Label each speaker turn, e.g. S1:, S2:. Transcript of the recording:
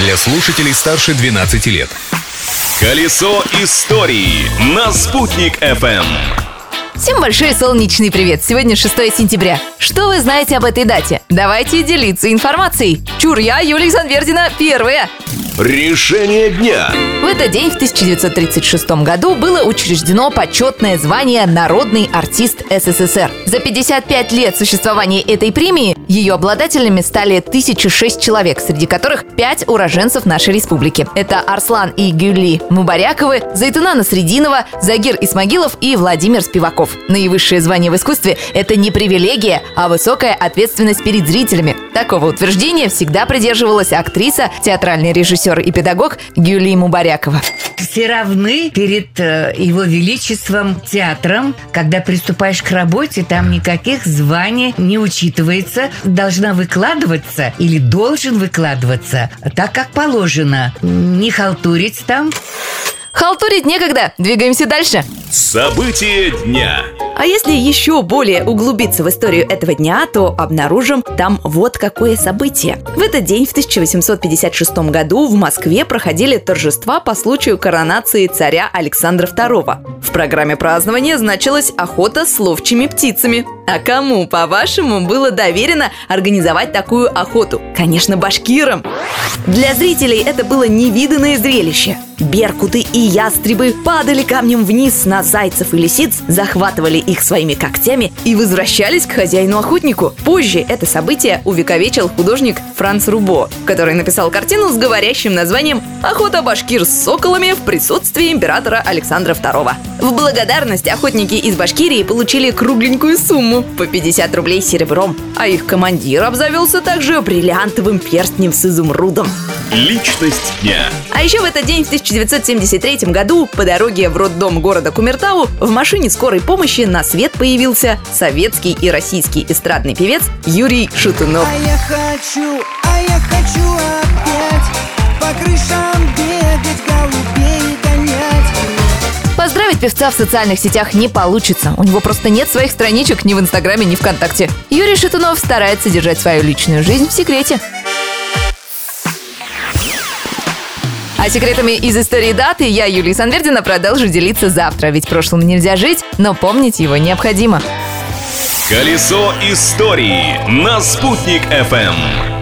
S1: для слушателей старше 12 лет.
S2: Колесо истории на «Спутник FM.
S3: Всем большой солнечный привет! Сегодня 6 сентября. Что вы знаете об этой дате? Давайте делиться информацией. Чур, я, Юлия Занвердина, первая.
S2: Решение дня.
S3: В этот день, в 1936 году, было учреждено почетное звание «Народный артист СССР». За 55 лет существования этой премии ее обладателями стали 1006 человек, среди которых 5 уроженцев нашей республики. Это Арслан и Гюли Мубаряковы, Зайтуна Насрединова, Загир Исмагилов и Владимир Спиваков. Наивысшее звание в искусстве – это не привилегия, а высокая ответственность перед зрителями. Такого утверждения всегда придерживалась актриса, театральный режиссер и педагог Гюли Мубарякова.
S4: Все равны перед э, его величеством театром. Когда приступаешь к работе, там никаких званий не учитывается. Должна выкладываться или должен выкладываться так, как положено. Не халтурить там.
S3: Халтурить некогда, двигаемся дальше.
S2: События дня.
S5: А если еще более углубиться в историю этого дня, то обнаружим там вот какое событие. В этот день, в 1856 году, в Москве проходили торжества по случаю коронации царя Александра II. В программе празднования значилась охота с ловчими птицами. А кому, по-вашему, было доверено организовать такую охоту? Конечно, башкирам. Для зрителей это было невиданное зрелище. Беркуты и ястребы падали камнем вниз на зайцев и лисиц, захватывали их своими когтями и возвращались к хозяину-охотнику. Позже это событие увековечил художник Франц Рубо, который написал картину с говорящим названием «Охота башкир с соколами в присутствии императора Александра II». В благодарность охотники из Башкирии получили кругленькую сумму по 50 рублей серебром, а их командир обзавелся также бриллиантовым перстнем с изумрудом.
S2: Личность дня.
S5: А еще в этот день, в 1973 году, по дороге в роддом города Кумертау, в машине скорой помощи на свет появился советский и российский эстрадный певец Юрий Шатунов.
S6: А я хочу, а я хочу опять по крышам бегать, голубей гонять.
S3: Поздравить певца в социальных сетях не получится. У него просто нет своих страничек ни в Инстаграме, ни ВКонтакте. Юрий Шатунов старается держать свою личную жизнь в секрете. А секретами из истории даты я, Юлия Санвердина, продолжу делиться завтра, ведь прошлым нельзя жить, но помнить его необходимо.
S2: Колесо истории на «Спутник FM.